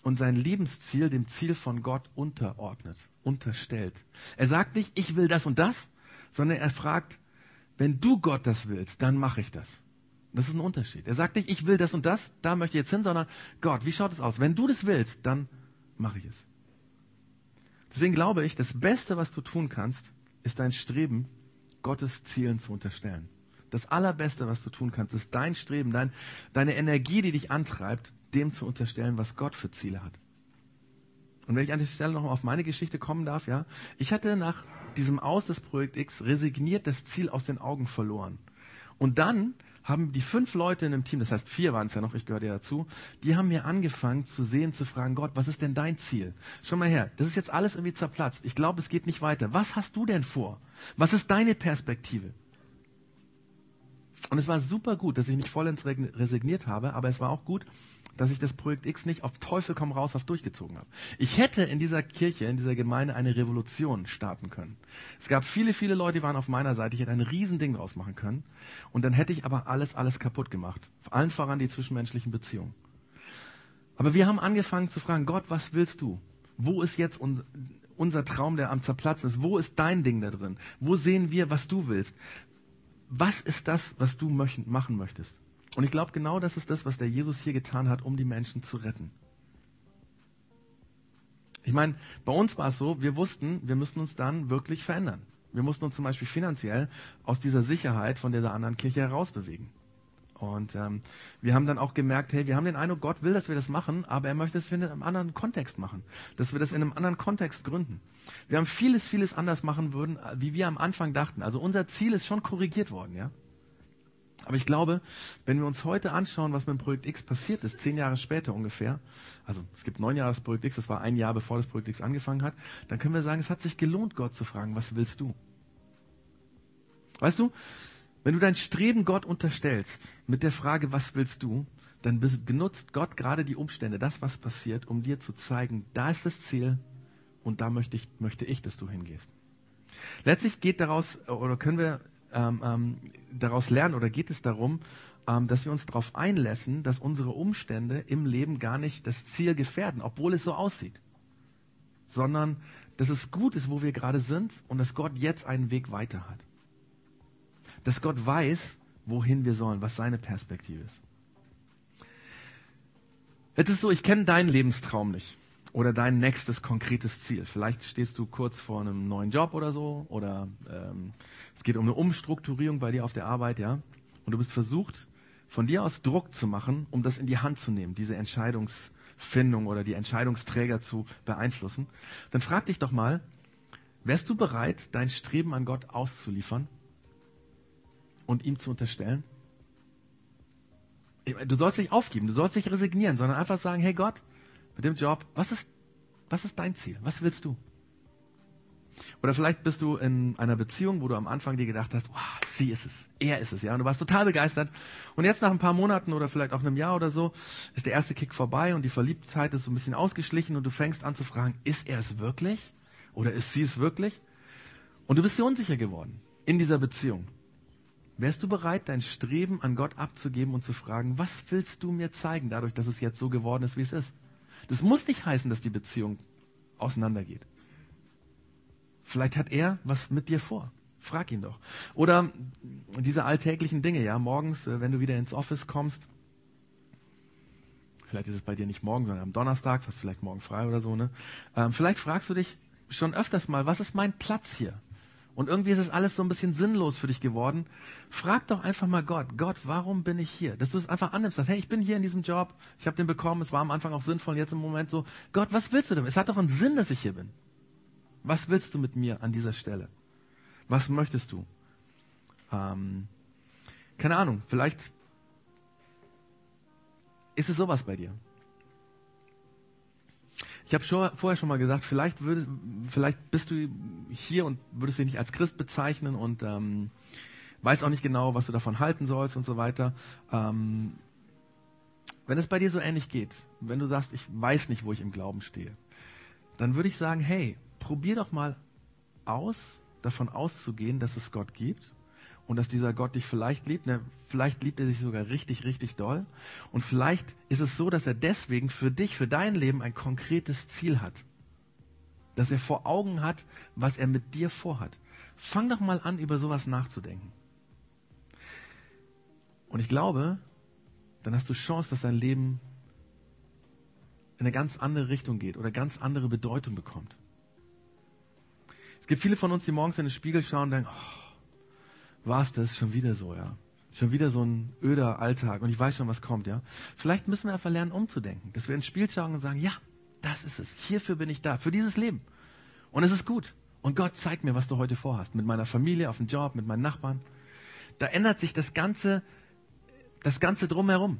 und sein Lebensziel dem Ziel von Gott unterordnet, unterstellt. Er sagt nicht, ich will das und das, sondern er fragt, wenn du Gott das willst, dann mache ich das. Das ist ein Unterschied. Er sagt nicht, ich will das und das, da möchte ich jetzt hin, sondern Gott, wie schaut es aus? Wenn du das willst, dann mache ich es. Deswegen glaube ich, das Beste, was du tun kannst, ist dein Streben, Gottes Zielen zu unterstellen. Das Allerbeste, was du tun kannst, ist dein Streben, dein, deine Energie, die dich antreibt, dem zu unterstellen, was Gott für Ziele hat. Und wenn ich an der Stelle noch auf meine Geschichte kommen darf, ja, ich hatte nach diesem Aus des Projekt X resigniert das Ziel aus den Augen verloren. Und dann haben die fünf Leute in dem Team, das heißt vier waren es ja noch, ich gehöre ja dazu, die haben mir angefangen zu sehen, zu fragen, Gott, was ist denn dein Ziel? Schau mal her, das ist jetzt alles irgendwie zerplatzt. Ich glaube, es geht nicht weiter. Was hast du denn vor? Was ist deine Perspektive? Und es war super gut, dass ich nicht vollends resigniert habe, aber es war auch gut, dass ich das Projekt X nicht auf Teufel komm raus auf durchgezogen habe. Ich hätte in dieser Kirche, in dieser Gemeinde eine Revolution starten können. Es gab viele, viele Leute, die waren auf meiner Seite. Ich hätte ein Riesending draus machen können. Und dann hätte ich aber alles, alles kaputt gemacht. Vor allen voran die zwischenmenschlichen Beziehungen. Aber wir haben angefangen zu fragen, Gott, was willst du? Wo ist jetzt unser, unser Traum, der am Zerplatzen ist? Wo ist dein Ding da drin? Wo sehen wir, was du willst? Was ist das, was du machen möchtest? Und ich glaube, genau das ist das, was der Jesus hier getan hat, um die Menschen zu retten. Ich meine, bei uns war es so, wir wussten, wir müssten uns dann wirklich verändern. Wir mussten uns zum Beispiel finanziell aus dieser Sicherheit von dieser anderen Kirche herausbewegen. Und ähm, wir haben dann auch gemerkt, hey, wir haben den Eindruck, Gott will, dass wir das machen, aber er möchte, dass wir in einem anderen Kontext machen, dass wir das in einem anderen Kontext gründen. Wir haben vieles, vieles anders machen würden, wie wir am Anfang dachten. Also unser Ziel ist schon korrigiert worden, ja. Aber ich glaube, wenn wir uns heute anschauen, was mit dem Projekt X passiert ist, zehn Jahre später ungefähr, also es gibt neun Jahre das Projekt X, das war ein Jahr bevor das Projekt X angefangen hat, dann können wir sagen, es hat sich gelohnt, Gott zu fragen, was willst du? Weißt du, wenn du dein Streben Gott unterstellst mit der Frage, was willst du, dann benutzt Gott gerade die Umstände, das, was passiert, um dir zu zeigen, da ist das Ziel und da möchte ich, möchte ich, dass du hingehst. Letztlich geht daraus, oder können wir ähm, ähm, daraus lernen oder geht es darum, ähm, dass wir uns darauf einlassen, dass unsere Umstände im Leben gar nicht das Ziel gefährden, obwohl es so aussieht, sondern dass es gut ist, wo wir gerade sind und dass Gott jetzt einen Weg weiter hat. Dass Gott weiß, wohin wir sollen, was seine Perspektive ist. Jetzt ist so, ich kenne deinen Lebenstraum nicht oder dein nächstes konkretes Ziel. Vielleicht stehst du kurz vor einem neuen Job oder so oder ähm, es geht um eine Umstrukturierung bei dir auf der Arbeit, ja. Und du bist versucht, von dir aus Druck zu machen, um das in die Hand zu nehmen, diese Entscheidungsfindung oder die Entscheidungsträger zu beeinflussen. Dann frag dich doch mal, wärst du bereit, dein Streben an Gott auszuliefern und ihm zu unterstellen? Du sollst nicht aufgeben, du sollst nicht resignieren, sondern einfach sagen, hey Gott, mit dem Job, was ist, was ist dein Ziel? Was willst du? Oder vielleicht bist du in einer Beziehung, wo du am Anfang dir gedacht hast, wow, sie ist es, er ist es, ja, und du warst total begeistert. Und jetzt nach ein paar Monaten oder vielleicht auch einem Jahr oder so, ist der erste Kick vorbei und die Verliebtheit ist so ein bisschen ausgeschlichen und du fängst an zu fragen, ist er es wirklich? Oder ist sie es wirklich? Und du bist dir unsicher geworden in dieser Beziehung. Wärst du bereit, dein Streben an Gott abzugeben und zu fragen, was willst du mir zeigen, dadurch, dass es jetzt so geworden ist, wie es ist? Das muss nicht heißen, dass die Beziehung auseinandergeht. Vielleicht hat er was mit dir vor. Frag ihn doch. Oder diese alltäglichen Dinge, ja, morgens, äh, wenn du wieder ins Office kommst, Vielleicht ist es bei dir nicht morgen, sondern am Donnerstag, fast vielleicht morgen frei oder so. Ne? Ähm, vielleicht fragst du dich schon öfters mal, was ist mein Platz hier? Und irgendwie ist es alles so ein bisschen sinnlos für dich geworden. Frag doch einfach mal Gott, Gott, warum bin ich hier? Dass du es einfach annimmst, sagst, hey, ich bin hier in diesem Job, ich habe den bekommen, es war am Anfang auch sinnvoll, jetzt im Moment so, Gott, was willst du denn? Es hat doch einen Sinn, dass ich hier bin. Was willst du mit mir an dieser Stelle? Was möchtest du? Ähm, keine Ahnung, vielleicht ist es sowas bei dir. Ich habe schon, vorher schon mal gesagt, vielleicht, würdest, vielleicht bist du hier und würdest dich nicht als Christ bezeichnen und ähm, weißt auch nicht genau, was du davon halten sollst und so weiter. Ähm, wenn es bei dir so ähnlich geht, wenn du sagst, ich weiß nicht, wo ich im Glauben stehe, dann würde ich sagen, hey, probier doch mal aus, davon auszugehen, dass es Gott gibt und dass dieser Gott dich vielleicht liebt. Ne, vielleicht liebt er dich sogar richtig, richtig doll. Und vielleicht ist es so, dass er deswegen für dich, für dein Leben ein konkretes Ziel hat. Dass er vor Augen hat, was er mit dir vorhat. Fang doch mal an, über sowas nachzudenken. Und ich glaube, dann hast du Chance, dass dein Leben in eine ganz andere Richtung geht oder ganz andere Bedeutung bekommt. Es gibt viele von uns, die morgens in den Spiegel schauen und denken, oh, war es das schon wieder so, ja. Schon wieder so ein öder Alltag und ich weiß schon, was kommt, ja. Vielleicht müssen wir einfach lernen, umzudenken. Dass wir ins Spiel schauen und sagen, ja, das ist es. Hierfür bin ich da. Für dieses Leben. Und es ist gut. Und Gott zeigt mir, was du heute vorhast. Mit meiner Familie, auf dem Job, mit meinen Nachbarn. Da ändert sich das Ganze, das Ganze drumherum.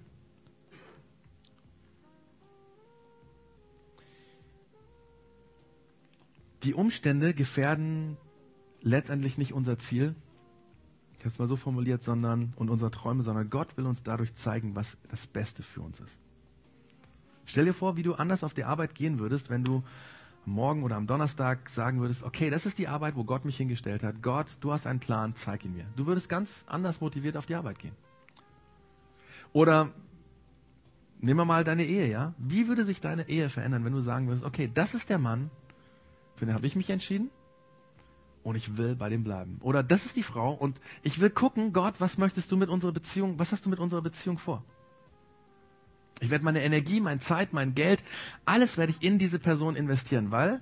die Umstände gefährden letztendlich nicht unser Ziel, ich habe es mal so formuliert, sondern und unsere Träume, sondern Gott will uns dadurch zeigen, was das Beste für uns ist. Stell dir vor, wie du anders auf die Arbeit gehen würdest, wenn du morgen oder am Donnerstag sagen würdest, okay, das ist die Arbeit, wo Gott mich hingestellt hat. Gott, du hast einen Plan, zeig ihn mir. Du würdest ganz anders motiviert auf die Arbeit gehen. Oder nehmen wir mal deine Ehe, ja? Wie würde sich deine Ehe verändern, wenn du sagen würdest, okay, das ist der Mann, für den habe ich mich entschieden und ich will bei dem bleiben. Oder das ist die Frau und ich will gucken, Gott, was möchtest du mit unserer Beziehung, was hast du mit unserer Beziehung vor? Ich werde meine Energie, meine Zeit, mein Geld, alles werde ich in diese Person investieren, weil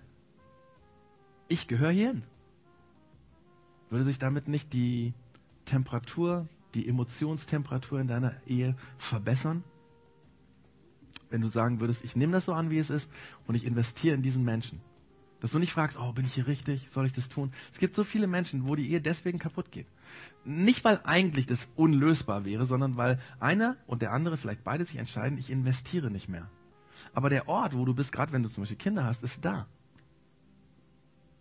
ich gehöre hierhin. Würde sich damit nicht die Temperatur, die Emotionstemperatur in deiner Ehe verbessern? Wenn du sagen würdest, ich nehme das so an, wie es ist und ich investiere in diesen Menschen. Dass du nicht fragst, oh, bin ich hier richtig? Soll ich das tun? Es gibt so viele Menschen, wo die Ehe deswegen kaputt geht. Nicht, weil eigentlich das unlösbar wäre, sondern weil einer und der andere, vielleicht beide sich entscheiden, ich investiere nicht mehr. Aber der Ort, wo du bist, gerade wenn du zum Beispiel Kinder hast, ist da.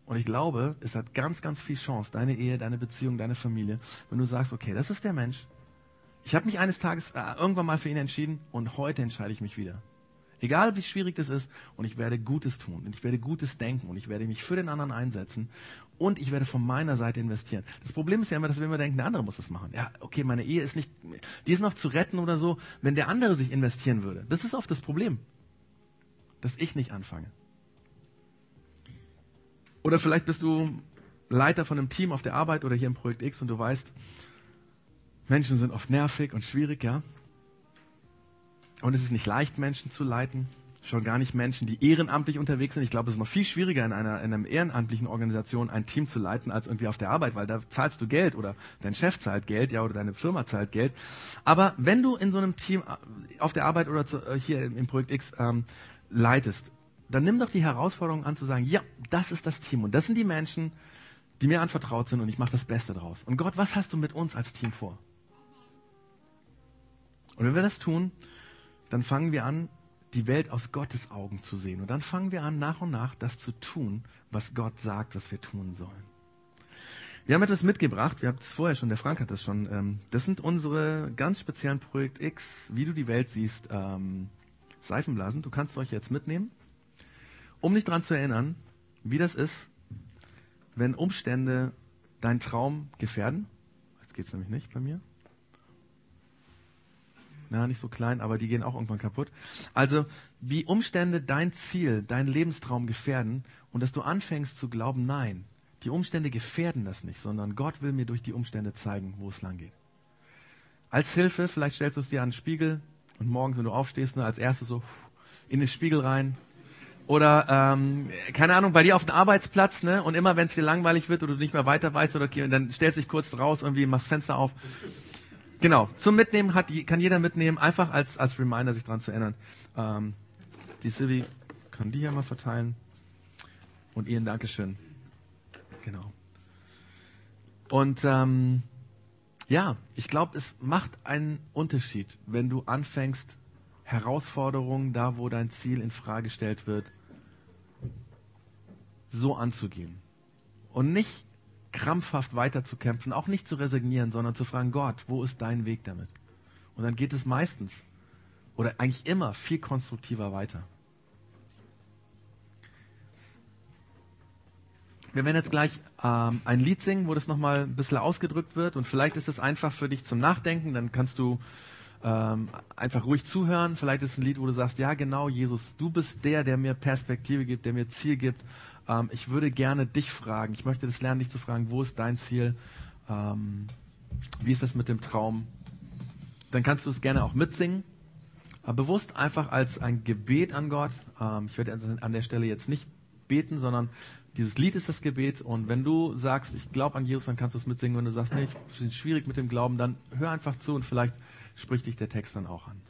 Und ich glaube, es hat ganz, ganz viel Chance, deine Ehe, deine Beziehung, deine Familie, wenn du sagst, okay, das ist der Mensch. Ich habe mich eines Tages äh, irgendwann mal für ihn entschieden und heute entscheide ich mich wieder. Egal wie schwierig das ist. Und ich werde Gutes tun. Und ich werde Gutes denken. Und ich werde mich für den anderen einsetzen. Und ich werde von meiner Seite investieren. Das Problem ist ja immer, dass wir immer denken, der andere muss das machen. Ja, okay, meine Ehe ist nicht, die ist noch zu retten oder so, wenn der andere sich investieren würde. Das ist oft das Problem. Dass ich nicht anfange. Oder vielleicht bist du Leiter von einem Team auf der Arbeit oder hier im Projekt X und du weißt, Menschen sind oft nervig und schwierig, ja. Und es ist nicht leicht, Menschen zu leiten. Schon gar nicht Menschen, die ehrenamtlich unterwegs sind. Ich glaube, es ist noch viel schwieriger in einer, in einer ehrenamtlichen Organisation ein Team zu leiten als irgendwie auf der Arbeit, weil da zahlst du Geld oder dein Chef zahlt Geld, ja, oder deine Firma zahlt Geld. Aber wenn du in so einem Team äh, auf der Arbeit oder zu, äh, hier im Projekt X ähm, leitest, dann nimm doch die Herausforderung an zu sagen, ja, das ist das Team und das sind die Menschen, die mir anvertraut sind und ich mache das Beste draus. Und Gott, was hast du mit uns als Team vor? Und wenn wir das tun, dann fangen wir an, die Welt aus Gottes Augen zu sehen. Und dann fangen wir an, nach und nach das zu tun, was Gott sagt, was wir tun sollen. Wir haben etwas mitgebracht, wir haben es vorher schon, der Frank hat das schon. Ähm, das sind unsere ganz speziellen Projekt X, wie du die Welt siehst, ähm, Seifenblasen. Du kannst euch jetzt mitnehmen, um dich daran zu erinnern, wie das ist, wenn Umstände deinen Traum gefährden. Jetzt geht es nämlich nicht bei mir ja, nicht so klein, aber die gehen auch irgendwann kaputt. Also, wie Umstände dein Ziel, dein Lebenstraum gefährden und dass du anfängst zu glauben, nein, die Umstände gefährden das nicht, sondern Gott will mir durch die Umstände zeigen, wo es lang geht. Als Hilfe, vielleicht stellst du es dir an den Spiegel, Und morgens, wenn du aufstehst, ne, als erstes so in den Spiegel rein. Oder, ähm, keine Ahnung, bei dir auf dem Arbeitsplatz, ne? Und immer wenn es dir langweilig wird oder du nicht mehr weiter weißt oder okay, dann stellst du dich kurz raus, irgendwie machst Fenster auf. Genau, zum Mitnehmen hat, kann jeder mitnehmen, einfach als, als Reminder, sich dran zu erinnern. Ähm, die Silvi kann die hier mal verteilen. Und Ihnen Dankeschön. Genau. Und ähm, ja, ich glaube, es macht einen Unterschied, wenn du anfängst, Herausforderungen, da wo dein Ziel in Frage gestellt wird, so anzugehen. Und nicht krampfhaft weiterzukämpfen, auch nicht zu resignieren, sondern zu fragen, Gott, wo ist dein Weg damit? Und dann geht es meistens oder eigentlich immer viel konstruktiver weiter. Wir werden jetzt gleich ähm, ein Lied singen, wo das nochmal ein bisschen ausgedrückt wird. Und vielleicht ist es einfach für dich zum Nachdenken. Dann kannst du ähm, einfach ruhig zuhören. Vielleicht ist es ein Lied, wo du sagst, ja genau, Jesus, du bist der, der mir Perspektive gibt, der mir Ziel gibt. Ähm, ich würde gerne dich fragen. Ich möchte das lernen, dich zu fragen, wo ist dein Ziel? Ähm, wie ist das mit dem Traum? Dann kannst du es gerne auch mitsingen. Aber bewusst einfach als ein Gebet an Gott. Ähm, ich werde an der Stelle jetzt nicht beten, sondern dieses Lied ist das Gebet und wenn du sagst, ich glaube an Jesus, dann kannst du es mitsingen. Wenn du sagst, nee, ich bin schwierig mit dem Glauben, dann hör einfach zu und vielleicht spricht dich der Text dann auch an.